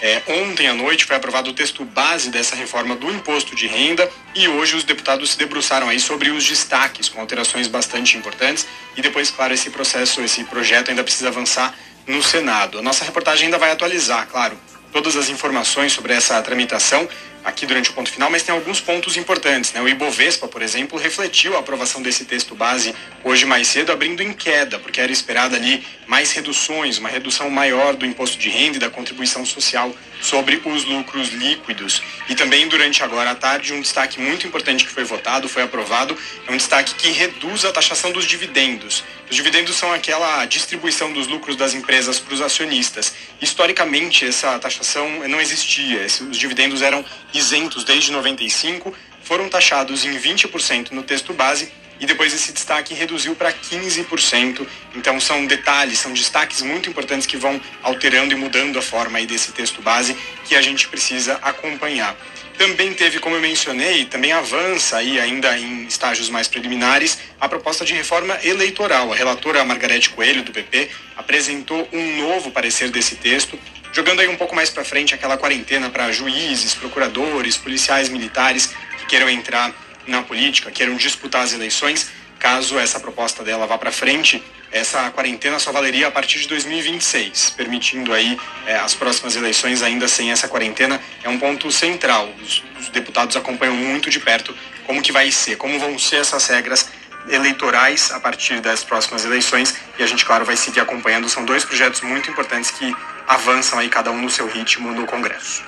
É, ontem à noite foi aprovado o texto base dessa reforma do imposto de renda e hoje os deputados se debruçaram aí sobre os destaques, com alterações bastante importantes. E depois, claro, esse processo, esse projeto ainda precisa avançar no Senado. A nossa reportagem ainda vai atualizar, claro, todas as informações sobre essa tramitação aqui durante o ponto final, mas tem alguns pontos importantes. Né? O Ibovespa, por exemplo, refletiu a aprovação desse texto base hoje mais cedo, abrindo em queda, porque era esperada ali mais reduções, uma redução maior do imposto de renda e da contribuição social sobre os lucros líquidos. E também durante agora à tarde, um destaque muito importante que foi votado, foi aprovado, é um destaque que reduz a taxação dos dividendos. Os dividendos são aquela distribuição dos lucros das empresas para os acionistas. Historicamente, essa taxação não existia, os dividendos eram isentos desde 95 foram taxados em 20% no texto base e depois esse destaque reduziu para 15%. Então são detalhes, são destaques muito importantes que vão alterando e mudando a forma aí desse texto base que a gente precisa acompanhar. Também teve, como eu mencionei, também avança aí ainda em estágios mais preliminares a proposta de reforma eleitoral. A relatora Margarete Coelho do PP apresentou um novo parecer desse texto jogando aí um pouco mais para frente aquela quarentena para juízes, procuradores, policiais militares que queiram entrar na política, queiram disputar as eleições. Caso essa proposta dela vá para frente, essa quarentena só valeria a partir de 2026, permitindo aí é, as próximas eleições ainda sem essa quarentena. É um ponto central. Os, os deputados acompanham muito de perto como que vai ser, como vão ser essas regras eleitorais a partir das próximas eleições e a gente, claro, vai seguir acompanhando. São dois projetos muito importantes que avançam aí cada um no seu ritmo no Congresso.